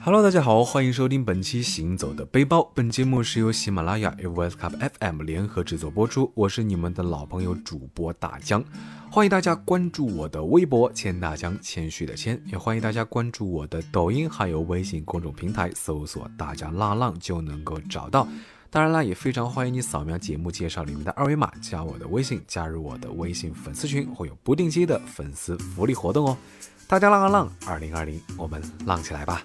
Hello，大家好，欢迎收听本期《行走的背包》。本节目是由喜马拉雅与 Voice Cup FM 联合制作播出。我是你们的老朋友主播大江，欢迎大家关注我的微博“谦大江”，谦虚的谦，也欢迎大家关注我的抖音还有微信公众平台，搜索“大江浪浪”就能够找到。当然啦，也非常欢迎你扫描节目介绍里面的二维码，加我的微信，加入我的微信粉丝群，会有不定期的粉丝福利活动哦。大家浪啊浪，二零二零，我们浪起来吧！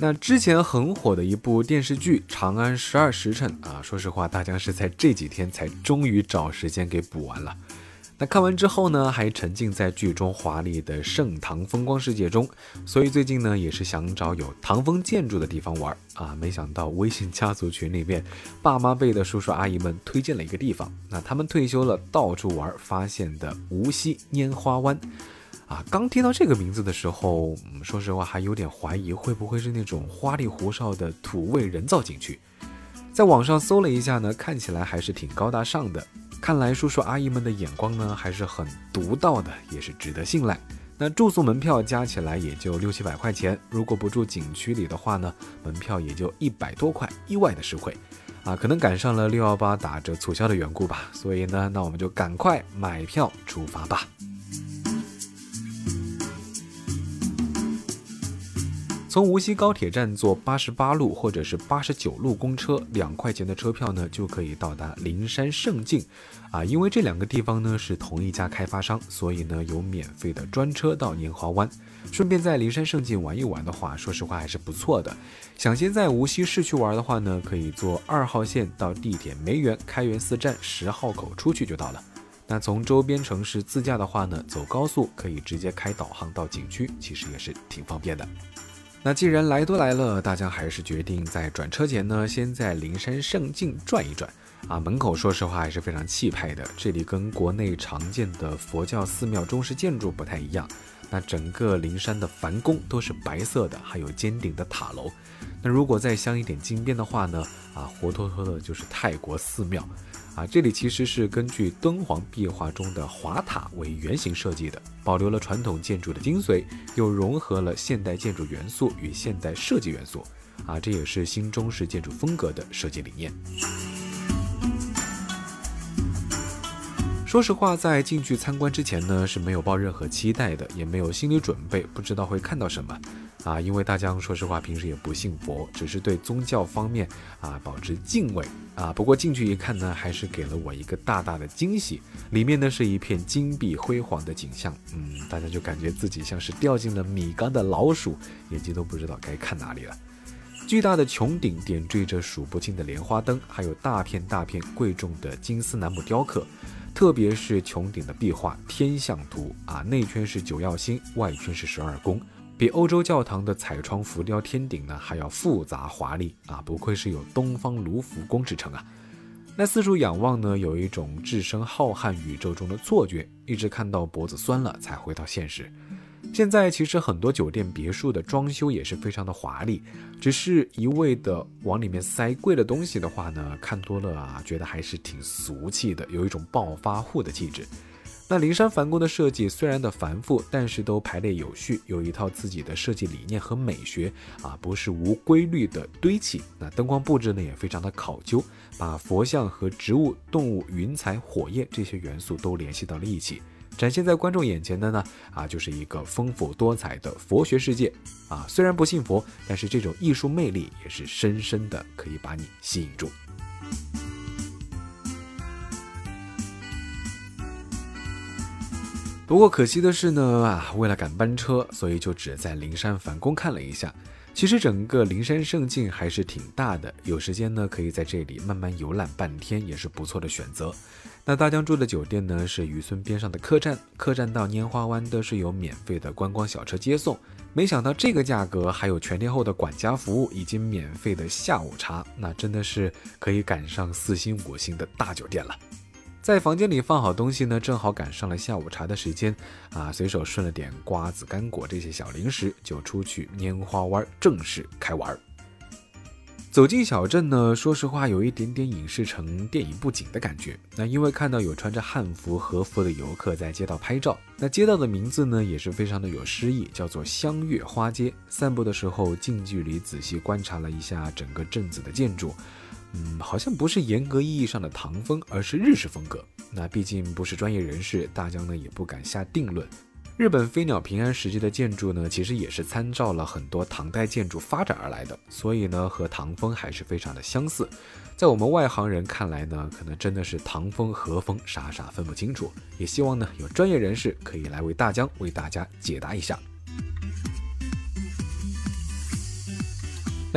那之前很火的一部电视剧《长安十二时辰》啊，说实话，大家是在这几天才终于找时间给补完了。那看完之后呢，还沉浸在剧中华丽的盛唐风光世界中，所以最近呢，也是想找有唐风建筑的地方玩啊。没想到微信家族群里面，爸妈辈的叔叔阿姨们推荐了一个地方，那他们退休了到处玩发现的无锡拈花湾啊。刚听到这个名字的时候，说实话还有点怀疑会不会是那种花里胡哨的土味人造景区。在网上搜了一下呢，看起来还是挺高大上的。看来叔叔阿姨们的眼光呢还是很独到的，也是值得信赖。那住宿门票加起来也就六七百块钱，如果不住景区里的话呢，门票也就一百多块，意外的实惠啊！可能赶上了六幺八打折促销的缘故吧，所以呢，那我们就赶快买票出发吧。从无锡高铁站坐八十八路或者是八十九路公车，两块钱的车票呢就可以到达灵山胜境，啊，因为这两个地方呢是同一家开发商，所以呢有免费的专车到拈花湾，顺便在灵山胜境玩一玩的话，说实话还是不错的。想先在无锡市区玩的话呢，可以坐二号线到地铁梅园开元寺站十号口出去就到了。那从周边城市自驾的话呢，走高速可以直接开导航到景区，其实也是挺方便的。那既然来都来了，大家还是决定在转车前呢，先在灵山胜境转一转啊。门口说实话还是非常气派的，这里跟国内常见的佛教寺庙中式建筑不太一样。那整个灵山的梵宫都是白色的，还有尖顶的塔楼。那如果再镶一点金边的话呢，啊，活脱脱的就是泰国寺庙。啊，这里其实是根据敦煌壁画中的华塔为原型设计的，保留了传统建筑的精髓，又融合了现代建筑元素与现代设计元素。啊，这也是新中式建筑风格的设计理念。说实话，在进去参观之前呢，是没有抱任何期待的，也没有心理准备，不知道会看到什么。啊，因为大江说实话平时也不信佛，只是对宗教方面啊保持敬畏啊。不过进去一看呢，还是给了我一个大大的惊喜。里面呢是一片金碧辉煌的景象，嗯，大家就感觉自己像是掉进了米缸的老鼠，眼睛都不知道该看哪里了。巨大的穹顶点缀着数不清的莲花灯，还有大片大片贵重的金丝楠木雕刻，特别是穹顶的壁画天象图啊，内圈是九曜星，外圈是十二宫。比欧洲教堂的彩窗浮雕天顶呢还要复杂华丽啊！不愧是有东方卢浮宫之称啊！那四处仰望呢，有一种置身浩瀚宇宙中的错觉，一直看到脖子酸了才回到现实。现在其实很多酒店别墅的装修也是非常的华丽，只是一味的往里面塞贵的东西的话呢，看多了啊，觉得还是挺俗气的，有一种暴发户的气质。那灵山梵宫的设计虽然的繁复，但是都排列有序，有一套自己的设计理念和美学啊，不是无规律的堆砌。那灯光布置呢也非常的考究，把佛像和植物、动物、云彩、火焰这些元素都联系到了一起，展现在观众眼前的呢啊，就是一个丰富多彩的佛学世界啊。虽然不信佛，但是这种艺术魅力也是深深的可以把你吸引住。不过可惜的是呢，啊，为了赶班车，所以就只在灵山梵宫看了一下。其实整个灵山胜境还是挺大的，有时间呢可以在这里慢慢游览半天，也是不错的选择。那大江住的酒店呢是渔村边上的客栈，客栈到拈花湾都是有免费的观光小车接送。没想到这个价格还有全天候的管家服务以及免费的下午茶，那真的是可以赶上四星五星的大酒店了。在房间里放好东西呢，正好赶上了下午茶的时间，啊，随手顺了点瓜子、干果这些小零食，就出去拈花湾正式开玩。走进小镇呢，说实话有一点点影视城电影布景的感觉。那因为看到有穿着汉服和服的游客在街道拍照，那街道的名字呢也是非常的有诗意，叫做香月花街。散步的时候近距离仔细观察了一下整个镇子的建筑，嗯，好像不是严格意义上的唐风，而是日式风格。那毕竟不是专业人士，大江呢也不敢下定论。日本飞鸟平安时期的建筑呢，其实也是参照了很多唐代建筑发展而来的，所以呢，和唐风还是非常的相似。在我们外行人看来呢，可能真的是唐风和风，傻傻分不清楚。也希望呢，有专业人士可以来为大江为大家解答一下。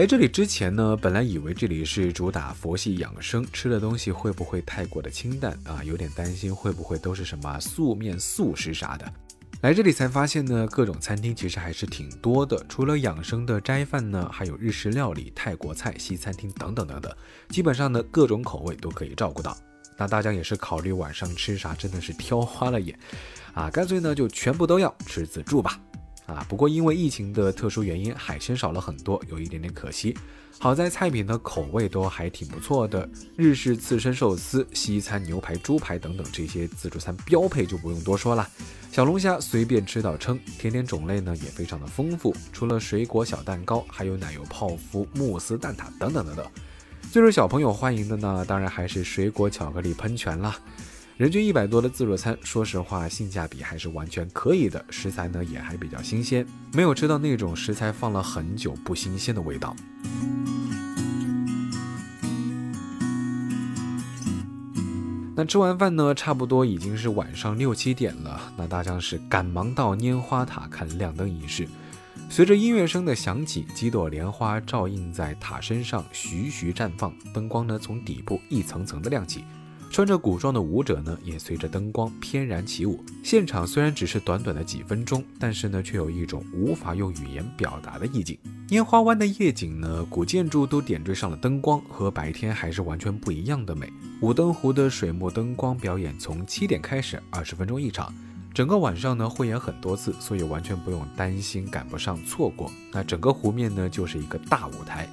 来这里之前呢，本来以为这里是主打佛系养生，吃的东西会不会太过的清淡啊？有点担心会不会都是什么素面素食啥的。来这里才发现呢，各种餐厅其实还是挺多的。除了养生的斋饭呢，还有日式料理、泰国菜、西餐厅等等等等，基本上呢各种口味都可以照顾到。那大家也是考虑晚上吃啥，真的是挑花了眼啊，干脆呢就全部都要吃自助吧。啊，不过因为疫情的特殊原因，海鲜少了很多，有一点点可惜。好在菜品的口味都还挺不错的，日式刺身寿司、西餐牛排、猪排等等这些自助餐标配就不用多说了。小龙虾随便吃到撑，甜点种类呢也非常的丰富，除了水果小蛋糕，还有奶油泡芙、慕斯蛋挞等等等等。最受小朋友欢迎的呢，当然还是水果巧克力喷泉啦。人均一百多的自助餐，说实话性价比还是完全可以的，食材呢也还比较新鲜，没有吃到那种食材放了很久不新鲜的味道。那吃完饭呢，差不多已经是晚上六七点了，那大家是赶忙到拈花塔看亮灯仪式。随着音乐声的响起，几朵莲花照映在塔身上，徐徐绽放，灯光呢从底部一层层的亮起。穿着古装的舞者呢，也随着灯光翩然起舞。现场虽然只是短短的几分钟，但是呢，却有一种无法用语言表达的意境。烟花湾的夜景呢，古建筑都点缀上了灯光，和白天还是完全不一样的美。五灯湖的水幕灯光表演从七点开始，二十分钟一场，整个晚上呢会演很多次，所以完全不用担心赶不上错过。那整个湖面呢，就是一个大舞台。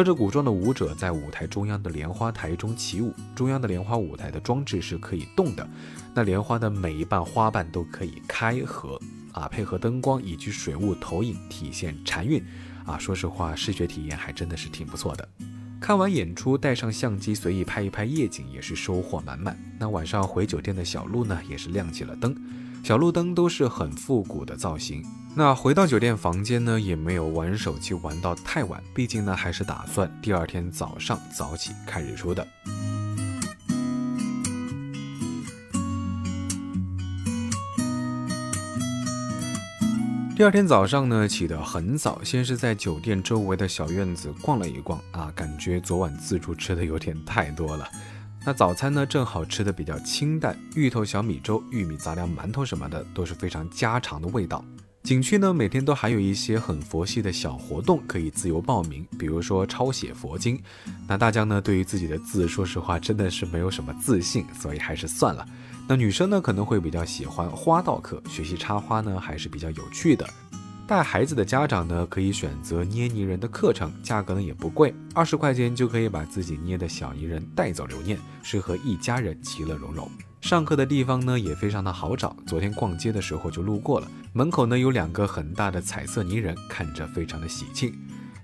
穿着古装的舞者在舞台中央的莲花台中起舞，中央的莲花舞台的装置是可以动的，那莲花的每一瓣花瓣都可以开合，啊，配合灯光以及水雾投影，体现禅韵，啊，说实话，视觉体验还真的是挺不错的。看完演出，带上相机随意拍一拍夜景，也是收获满满。那晚上回酒店的小路呢，也是亮起了灯。小路灯都是很复古的造型。那回到酒店房间呢，也没有玩手机玩到太晚，毕竟呢还是打算第二天早上早起看日出的。第二天早上呢，起得很早，先是在酒店周围的小院子逛了一逛啊，感觉昨晚自助吃的有点太多了。那早餐呢，正好吃的比较清淡，芋头小米粥、玉米杂粮馒头什么的都是非常家常的味道。景区呢，每天都还有一些很佛系的小活动可以自由报名，比如说抄写佛经。那大家呢，对于自己的字，说实话真的是没有什么自信，所以还是算了。那女生呢，可能会比较喜欢花道课，学习插花呢还是比较有趣的。带孩子的家长呢，可以选择捏泥人的课程，价格呢也不贵，二十块钱就可以把自己捏的小泥人带走留念，适合一家人其乐融融。上课的地方呢也非常的好找，昨天逛街的时候就路过了，门口呢有两个很大的彩色泥人，看着非常的喜庆。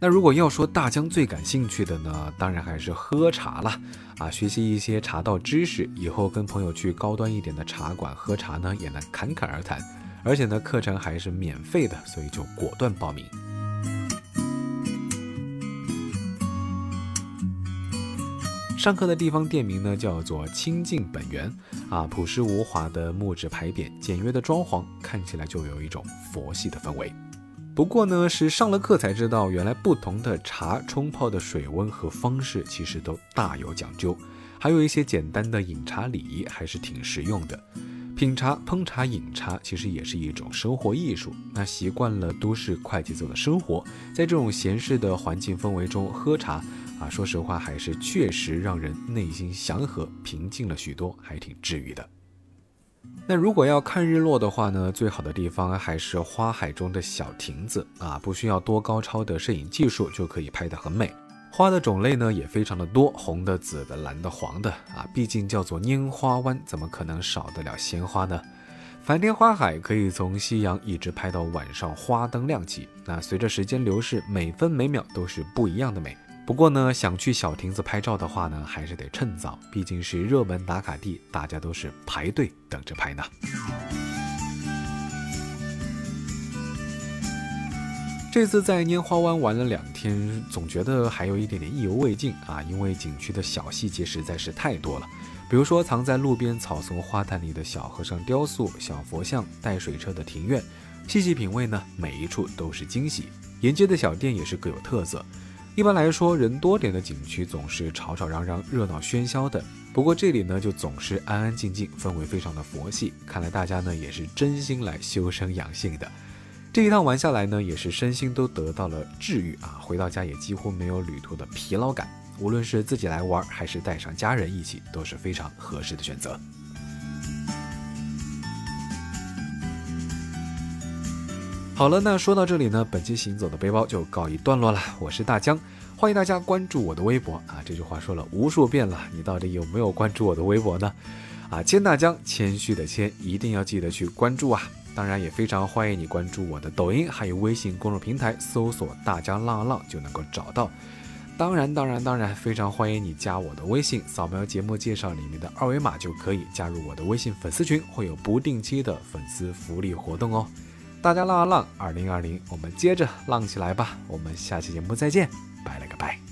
那如果要说大江最感兴趣的呢，当然还是喝茶了啊，学习一些茶道知识，以后跟朋友去高端一点的茶馆喝茶呢，也能侃侃而谈。而且呢，课程还是免费的，所以就果断报名。上课的地方店名呢叫做清净本源啊，朴实无华的木质牌匾，简约的装潢，看起来就有一种佛系的氛围。不过呢，是上了课才知道，原来不同的茶冲泡的水温和方式其实都大有讲究，还有一些简单的饮茶礼仪，还是挺实用的。品茶、烹茶、饮茶，其实也是一种生活艺术。那习惯了都市快节奏的生活，在这种闲适的环境氛围中喝茶，啊，说实话还是确实让人内心祥和、平静了许多，还挺治愈的。那如果要看日落的话呢，最好的地方还是花海中的小亭子啊，不需要多高超的摄影技术就可以拍得很美。花的种类呢也非常的多，红的、紫的、蓝的、黄的啊，毕竟叫做拈花湾，怎么可能少得了鲜花呢？繁天花海可以从夕阳一直拍到晚上花灯亮起，那随着时间流逝，每分每秒都是不一样的美。不过呢，想去小亭子拍照的话呢，还是得趁早，毕竟是热门打卡地，大家都是排队等着拍呢。这次在拈花湾玩了两天，总觉得还有一点点意犹未尽啊，因为景区的小细节实在是太多了。比如说藏在路边草丛花坛里的小和尚雕塑、小佛像、带水车的庭院，细细品味呢，每一处都是惊喜。沿街的小店也是各有特色。一般来说，人多点的景区总是吵吵嚷嚷、热闹喧嚣的，不过这里呢就总是安安静静，氛围非常的佛系。看来大家呢也是真心来修身养性的。这一趟玩下来呢，也是身心都得到了治愈啊！回到家也几乎没有旅途的疲劳感。无论是自己来玩，还是带上家人一起，都是非常合适的选择。好了，那说到这里呢，本期行走的背包就告一段落了。我是大江，欢迎大家关注我的微博啊！这句话说了无数遍了，你到底有没有关注我的微博呢？啊，谦大江，谦虚的谦，一定要记得去关注啊！当然也非常欢迎你关注我的抖音，还有微信公众平台，搜索“大江浪浪”就能够找到。当然，当然，当然，非常欢迎你加我的微信，扫描节目介绍里面的二维码就可以加入我的微信粉丝群，会有不定期的粉丝福利活动哦。大家浪啊浪，二零二零，我们接着浪起来吧！我们下期节目再见，拜了个拜。